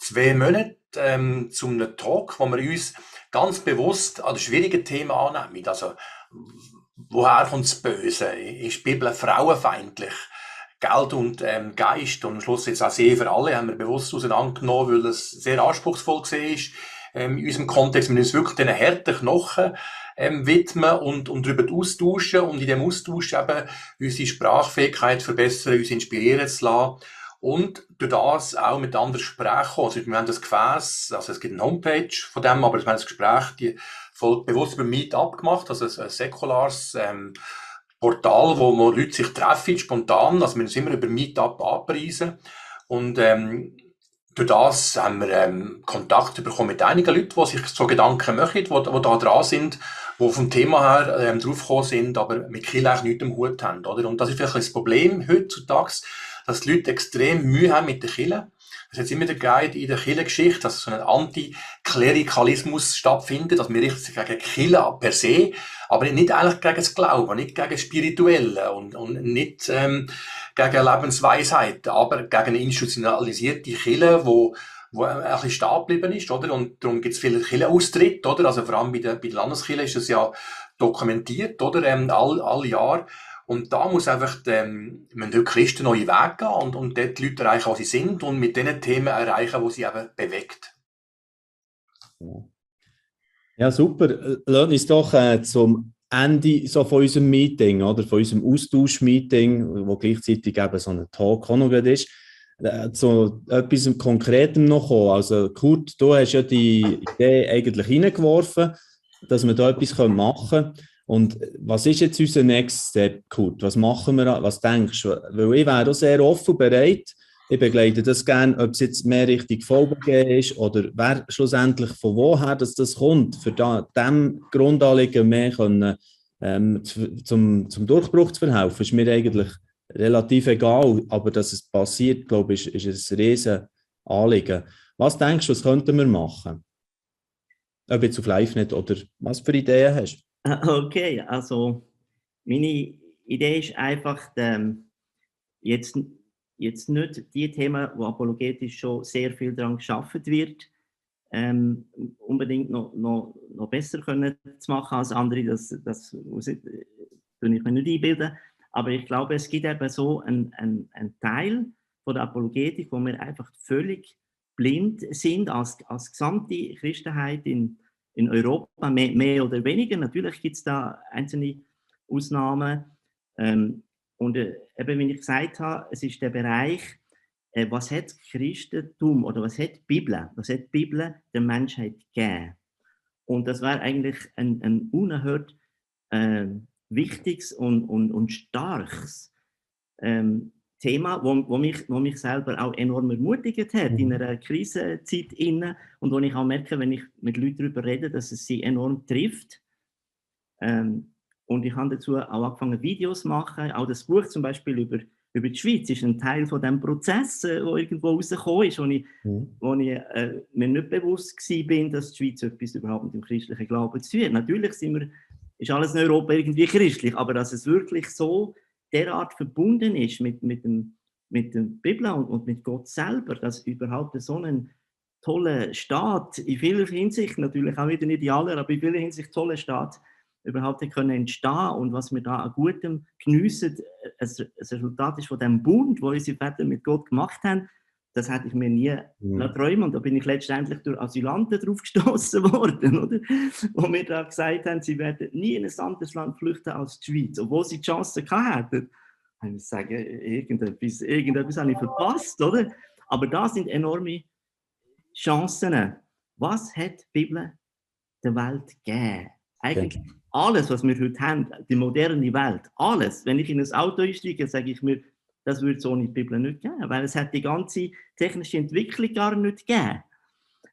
zwei Monate ähm, zu einem Talk, wo wir uns ganz bewusst an die schwierigen Themen annehmen. Also woher kommt das Böse? Ist die Bibel frauenfeindlich? Geld und ähm, Geist und am Schluss jetzt auch sehr für alle haben wir bewusst auseinandergenommen, weil es sehr anspruchsvoll war ähm, in unserem Kontext. Wir müssen wirklich diesen harten Knochen ähm, widmen und, und darüber austauschen und in dem Austausch eben unsere Sprachfähigkeit verbessern, uns inspirieren zu lassen und durch das auch mit anderen sprechen. Also wir haben das Gefäß, also es gibt eine Homepage von dem, aber wir haben das Gespräch, die voll bewusst über Meetup gemacht, also ein, ein säkulares ähm, Portal, wo, wo Leute sich treffen, spontan, also wir müssen immer über Meetup anpreisen und ähm, durch das haben wir ähm, Kontakt bekommen mit einigen Leuten, die sich so Gedanken machen, die, die da dran sind, die vom Thema her ähm, draufgekommen sind, aber mit eigentlich nichts im Hut haben. Oder? Und das ist vielleicht das Problem heutzutage, dass die Leute extrem Mühe haben mit der Kille es hat immer der Guide in der Kirchengeschichte, dass so ein Antiklerikalismus stattfindet, dass wir richten gegen Kirche per se, aber nicht eigentlich gegen das Glauben, nicht gegen das Spirituelle und, und nicht ähm, gegen Lebensweisheit, aber gegen eine institutionalisierte Kirche, wo wo ein bisschen stehen geblieben ist, oder? Und darum gibt es viele Kirchenaustritte, oder? Also vor allem bei der, bei der Landeskirche ist das ja dokumentiert, oder? Ähm, all, all Jahr. Und da muss einfach, ähm, müssen die Christen neue Wege gehen und, und dort die Leute erreichen, wo sie sind und mit den Themen erreichen, wo sie eben bewegt. Ja, super. Lass uns doch äh, zum Ende so von unserem Meeting oder von unserem Austausch-Meeting, wo gleichzeitig eben so ein Talk auch noch ist, äh, zu etwas Konkretem noch kommen. Also Kurt, du hast ja die Idee eigentlich reingeworfen, dass wir da etwas machen können. Und was ist jetzt unser Next Step, Kurt? Was machen wir? Was denkst du? Weil ich wäre auch sehr offen und bereit. Ich begleite das gerne, ob es jetzt mehr Richtung VBG ist oder wer schlussendlich von woher dass das kommt, für da, Grundanliegen mehr können, ähm, zum, zum Durchbruch zu verhelfen, ist mir eigentlich relativ egal. Aber dass es passiert, glaube ich, ist, ist ein riesen Anliegen. Was denkst du, was könnten wir machen? Ob jetzt auf Live nicht oder was für Ideen hast Okay, also meine Idee ist einfach, ähm, jetzt, jetzt nicht die Themen, wo apologetisch schon sehr viel daran geschaffen wird, ähm, unbedingt noch, noch, noch besser können zu machen als andere. Das, das muss ich, ich mir nicht einbilden. Aber ich glaube, es gibt eben so einen, einen, einen Teil von der Apologetik, wo wir einfach völlig blind sind als, als gesamte Christenheit in, in Europa, mehr, mehr oder weniger. Natürlich gibt es da einzelne Ausnahmen. Ähm, und äh, eben, wie ich gesagt habe, es ist der Bereich, äh, was hat Christentum oder was hat die Bibel, was hat die Bibel der Menschheit gegeben? Und das war eigentlich ein, ein unerhört äh, wichtiges und, und, und starkes ähm, Thema, wo, wo, mich, wo mich selber auch enorm ermutigt hat mhm. in einer Krisenzeit inne und wo ich auch merke, wenn ich mit Leuten darüber rede, dass es sie enorm trifft. Ähm, und ich habe dazu auch angefangen, Videos zu machen. Auch das Buch zum Beispiel über, über die Schweiz ist ein Teil von dem Prozess, der äh, irgendwo rausgekommen ist, wo ich, mhm. wo ich äh, mir nicht bewusst war, dass die Schweiz etwas überhaupt mit dem christlichen Glauben zu tun hat. Natürlich sind wir, ist alles in Europa irgendwie christlich, aber dass es wirklich so derart verbunden ist mit, mit, dem, mit der Bibel und, und mit Gott selber, dass überhaupt so ein toller Staat, in vieler Hinsicht, natürlich auch wieder nicht in aber in vieler Hinsicht toller Staat, überhaupt können entstehen und was wir da an Gutem geniessen, ein Resultat ist von dem Bund, wo unsere Väter mit Gott gemacht haben, das hätte ich mir nie mhm. träumen und da bin ich letztendlich durch Asylanten drauf gestoßen worden, oder? Wo mir da gesagt haben, sie werden nie in ein anderes Land flüchten als die Schweiz, obwohl sie die Chance gehabt hätten. Ich muss sagen, irgendetwas, irgendetwas habe ich verpasst, oder? Aber da sind enorme Chancen. Was hat die Bibel der Welt gegeben? Eigentlich alles, was wir heute haben, die moderne Welt, alles. Wenn ich in ein Auto einsteige, sage ich mir, das würde es ohne die Bibel nicht geben, weil es hat die ganze technische Entwicklung gar nicht gegeben.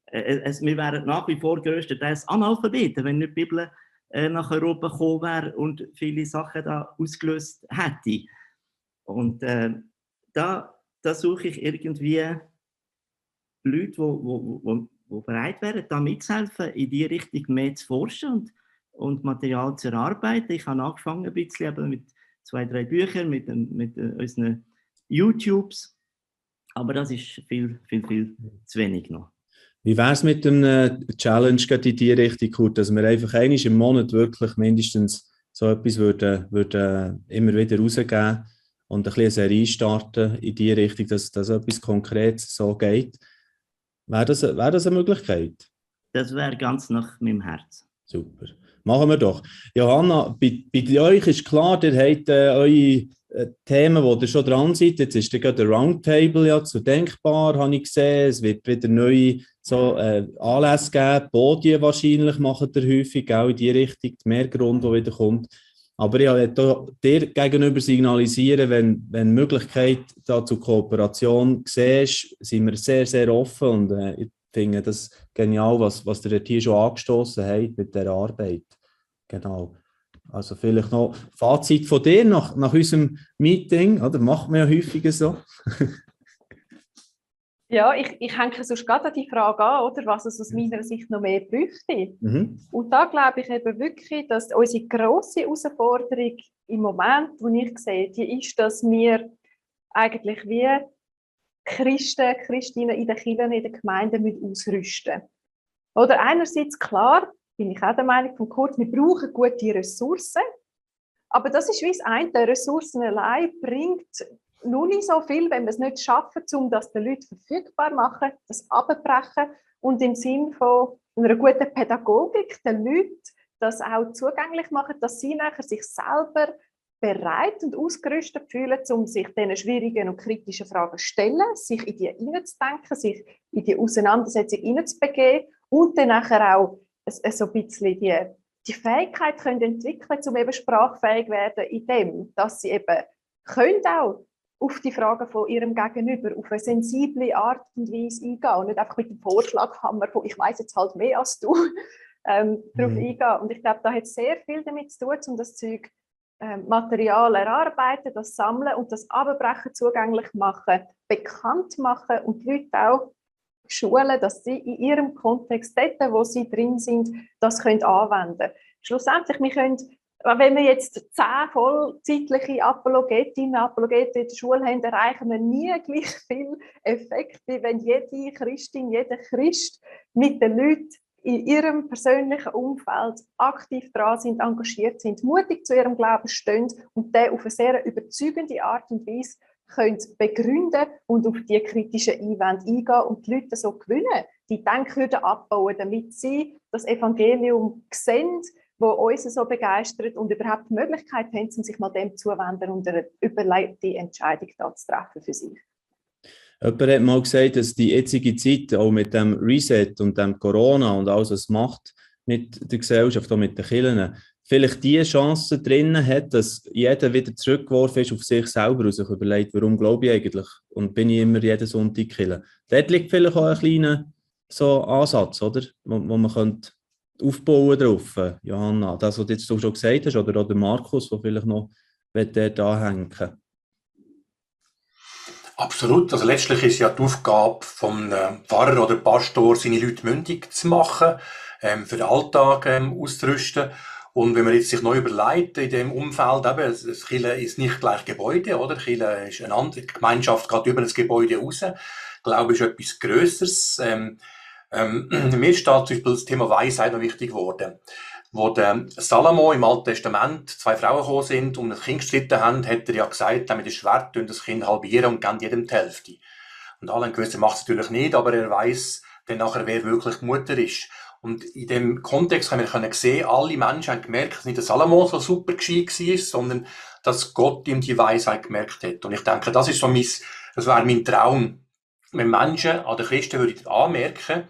Äh, äh, es, wir wären nach wie vor größtenteils Analphabeten, wenn nicht die Bibel äh, nach Europa gekommen wäre und viele Sachen da ausgelöst hätte. Und äh, da, da suche ich irgendwie Leute, die wo, wo, wo bereit wären, da mitzuhelfen, in die Richtung mehr zu forschen und, und Material zu erarbeiten. Ich habe angefangen ein bisschen mit zwei, drei Bücher mit, mit äh, unseren YouTubes. Aber das ist viel, viel, viel zu wenig noch. Wie wäre es mit einem Challenge in die Richtung, Kurt, dass wir einfach einmal im Monat wirklich mindestens so etwas würden, würden immer wieder rausgeben und ein bisschen eine Serie starten in die Richtung, dass, dass etwas Konkretes so geht. Wäre das, wäre das eine Möglichkeit? Das wäre ganz nach meinem Herz. Super. Machen wir doch. Johanna, bei, bei euch ist klar, ihr habt äh, eure äh, Themen, wo ihr schon dran seid. Jetzt ist der Roundtable ja zu denkbar, habe ich gesehen. Es wird wieder neue so, äh, Anlässe geben. Podien wahrscheinlich machen ihr häufig auch in die Richtung, mehr Grund, der wieder kommt. Aber ich wollte dir gegenüber signalisieren, wenn, wenn Möglichkeit da zur Kooperation siehst, sind wir sehr, sehr offen und äh, ich finde das genial, was, was ihr hier schon angestoßen habt mit der Arbeit. Genau. Also vielleicht noch Fazit von dir nach, nach unserem Meeting, oder? Macht man ja häufiger so. ja, ich, ich hänge sonst gerade an die Frage an, oder, was es aus meiner Sicht noch mehr bräuchte. Mhm. Und da glaube ich eben wirklich, dass unsere grosse Herausforderung im Moment, wo ich sehe, die ist, dass wir eigentlich wie Christen, Christinnen in den Kirchen, in den Gemeinden ausrüsten müssen. Oder einerseits klar, bin ich auch der Meinung von Kurt, wir brauchen gute Ressourcen. Aber das ist wie das eine, Ressourcen allein bringt nur nicht so viel, wenn wir es nicht schaffen, um das den Leuten verfügbar zu machen, das abbrechen und im Sinne von einer guten Pädagogik den Leuten das auch zugänglich machen, dass sie nachher sich selber bereit und ausgerüstet fühlen, um sich diesen schwierigen und kritischen Fragen zu stellen, sich in die hineinzudenken, sich in die Auseinandersetzung hineinzubegeben und dann nachher auch so ein bisschen die, die Fähigkeit können entwickeln, um eben sprachfähig werden, in dem, dass sie eben können auch auf die Fragen von ihrem Gegenüber auf eine sensible Art und Weise eingehen und nicht einfach mit dem Vorschlaghammer von ich weiß jetzt halt mehr als du ähm, darauf mhm. eingehen. Und ich glaube, da hat sehr viel damit zu tun, um das Zeug ähm, Material erarbeiten, das sammeln und das Abbrechen zugänglich machen, bekannt machen und die Leute auch schulen, dass sie in ihrem Kontext, dort, wo sie drin sind, das können anwenden. Schlussendlich, wir können, wenn wir jetzt zehn vollzeitliche Apologetinnen und Apologeten in der Schule haben, erreichen wir nie gleich viel Effekt, wie wenn jede Christin, jeder Christ mit den Leuten in ihrem persönlichen Umfeld aktiv dran sind, engagiert sind, mutig zu ihrem Glauben stehen und der auf eine sehr überzeugende Art und Weise können begründen und auf die kritischen Einwände eingehen und die Leute so gewinnen, die Denkhürden abbauen, damit sie das Evangelium sehen, wo uns so begeistert und überhaupt die Möglichkeit haben, sich mal dem zuwenden und eine überlegte Entscheidung da zu treffen für sich. Jemand hat mal gesagt, dass die jetzige Zeit auch mit dem Reset und dem Corona und alles, was es macht mit der Gesellschaft, auch mit den Kindern, vielleicht die Chance drinnen hat, dass jeder wieder zurückgeworfen ist auf sich selber und sich überlegt, warum glaube ich eigentlich und bin ich immer jeden Sonntag killen. Dort liegt vielleicht auch ein kleiner so Ansatz, oder? Wo, wo man könnte aufbauen drauf, Johanna. Das, was du jetzt schon gesagt hast, oder auch der Markus, der vielleicht noch dort anhängen Absolut. Also letztlich ist ja die Aufgabe vom äh, Pfarrer oder Pastor, seine Leute mündig zu machen, ähm, für den Alltag ähm, auszurüsten. Und wenn man jetzt sich neu überlegt, in dem Umfeld, eben, das Kirche ist nicht gleich Gebäude, oder? Kirche ist eine andere Gemeinschaft, geht über das Gebäude raus. Glaube ist etwas Größeres. Ähm, ähm, mir ist da zum Beispiel das Thema Weisheit noch wichtig geworden. Wo der Salomo im Alten Testament zwei Frauen gekommen sind und ein Kind gestritten haben, hat er ja gesagt, mit dem Schwert das Kind halbieren und geben jedem die Hälfte. Und alle haben gewusst, er macht es natürlich nicht, aber er weiß dann nachher, wer wirklich die Mutter ist. Und in dem Kontext haben wir können sehen, alle Menschen haben gemerkt, dass nicht der Salomo so super gescheit war, sondern dass Gott ihm die Weisheit gemerkt hat. Und ich denke, das ist so mein, das wäre mein Traum. Wenn Menschen an den Christen würden anmerken,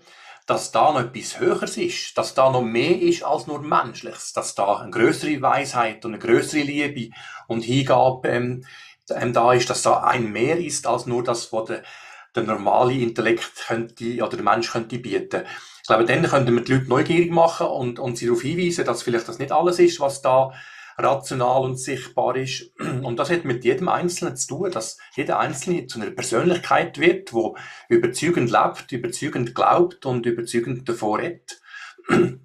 dass da noch etwas Höheres ist, dass da noch mehr ist als nur Menschliches, dass da eine größere Weisheit und eine größere Liebe und Hingabe ähm, ähm, da ist, dass da ein mehr ist als nur das, was der, der normale Intellekt könnte oder der Mensch könnte bieten. Ich glaube, dann könnten wir die Leute neugierig machen und, und sie darauf hinweisen, dass vielleicht das nicht alles ist, was da rational und sichtbar ist. Und das hat mit jedem Einzelnen zu tun, dass jeder Einzelne zu einer Persönlichkeit wird, wo überzeugend lebt, überzeugend glaubt und überzeugend davor redet.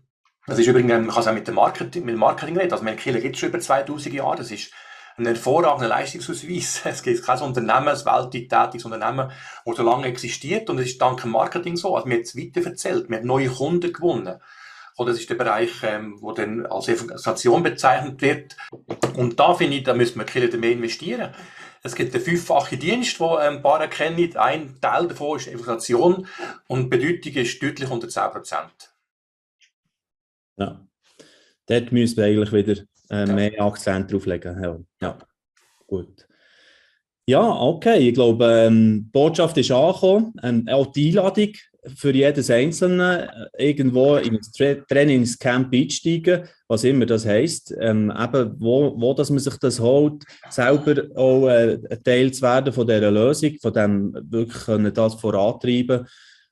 Das ist übrigens, man kann es auch mit dem Marketing, mit dem Marketing reden. Also, Kirche gibt es schon über 2000 Jahre. Das ist ein hervorragender Leistungsausweis. Es gibt kein Unternehmen, ein weltweit tätiges Unternehmen, das so lange existiert und es ist dank dem Marketing so. Also wir haben es weiterverzählt, wir haben neue Kunden gewonnen. Oder das ist der Bereich, ähm, wo dann als Evangelisation bezeichnet wird. Und da finde ich, da müssen wir Kirche mehr investieren. Es gibt einen fünffachen Dienst, den ähm, ein paar kennen. Ein Teil davon ist Evangelisation und die Bedeutung ist deutlich unter 10 Prozent. Ja, dort müssen wir eigentlich wieder äh, mehr Akzent drauflegen. Ja. ja, gut. Ja, okay. Ich glaube, ähm, die Botschaft ist angekommen. Ähm, auch die Einladung für jedes Einzelne äh, irgendwo in ein Tra Trainingscamp einsteigen, was immer das heisst. Ähm, eben, wo, wo dass man sich das holt, selber auch äh, Teil zu werden von dieser Lösung, von dem wirklich können das vorantreiben.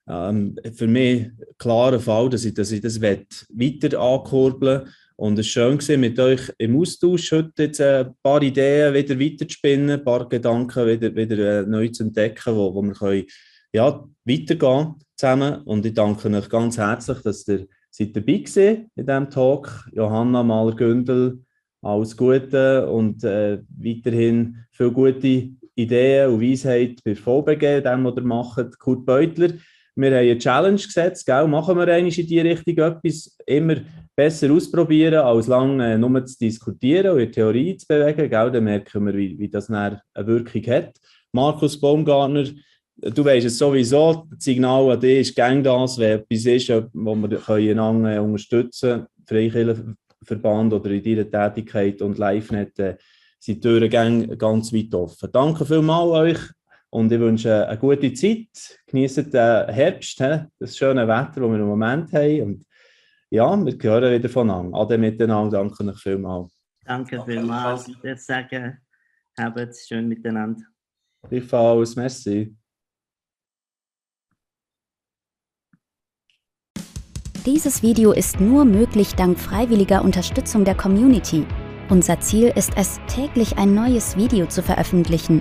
Ähm, für mich klarer Fall, dass ich, dass ich das weiter ankurbeln will und es war schön, mit euch im Austausch heute jetzt ein paar Ideen wieder weiterzuspinnen, ein paar Gedanken wieder, wieder äh, neu zu entdecken, wo, wo wir können, ja, weitergehen zusammen. Und ich danke euch ganz herzlich, dass ihr seid dabei seid in diesem Talk. Johanna Mahler-Gündel, alles Gute und äh, weiterhin viele gute Ideen und Weisheit bei VBG, dem, was ihr macht. Kurt Beutler, wir haben eine Challenge gesetzt, gell? machen wir eigentlich in die Richtung etwas, immer besser ausprobieren, als lange äh, nur zu diskutieren und in Theorie zu bewegen. Gell? Dann merken wir, wie, wie das eine Wirkung hat. Markus Baumgartner, du weißt es sowieso, das Signal an dich ist gäng das, wenn etwas ist, wo wir einander äh, unterstützen können, Freikirchenverband oder in deiner Tätigkeit und LiveNet, äh, sind die Türen ganz weit offen. Danke vielmals euch und ich wünsche eine gute Zeit. Genießt den Herbst, das schöne Wetter, das wir im Moment haben. Und ja, wir hören wieder voneinander. Ade miteinander, danke euch vielmals. Danke vielmals. Ich würde sagen, habt es schön miteinander. Gleichfalls, merci. Dieses Video ist nur möglich dank freiwilliger Unterstützung der Community. Unser Ziel ist es, täglich ein neues Video zu veröffentlichen.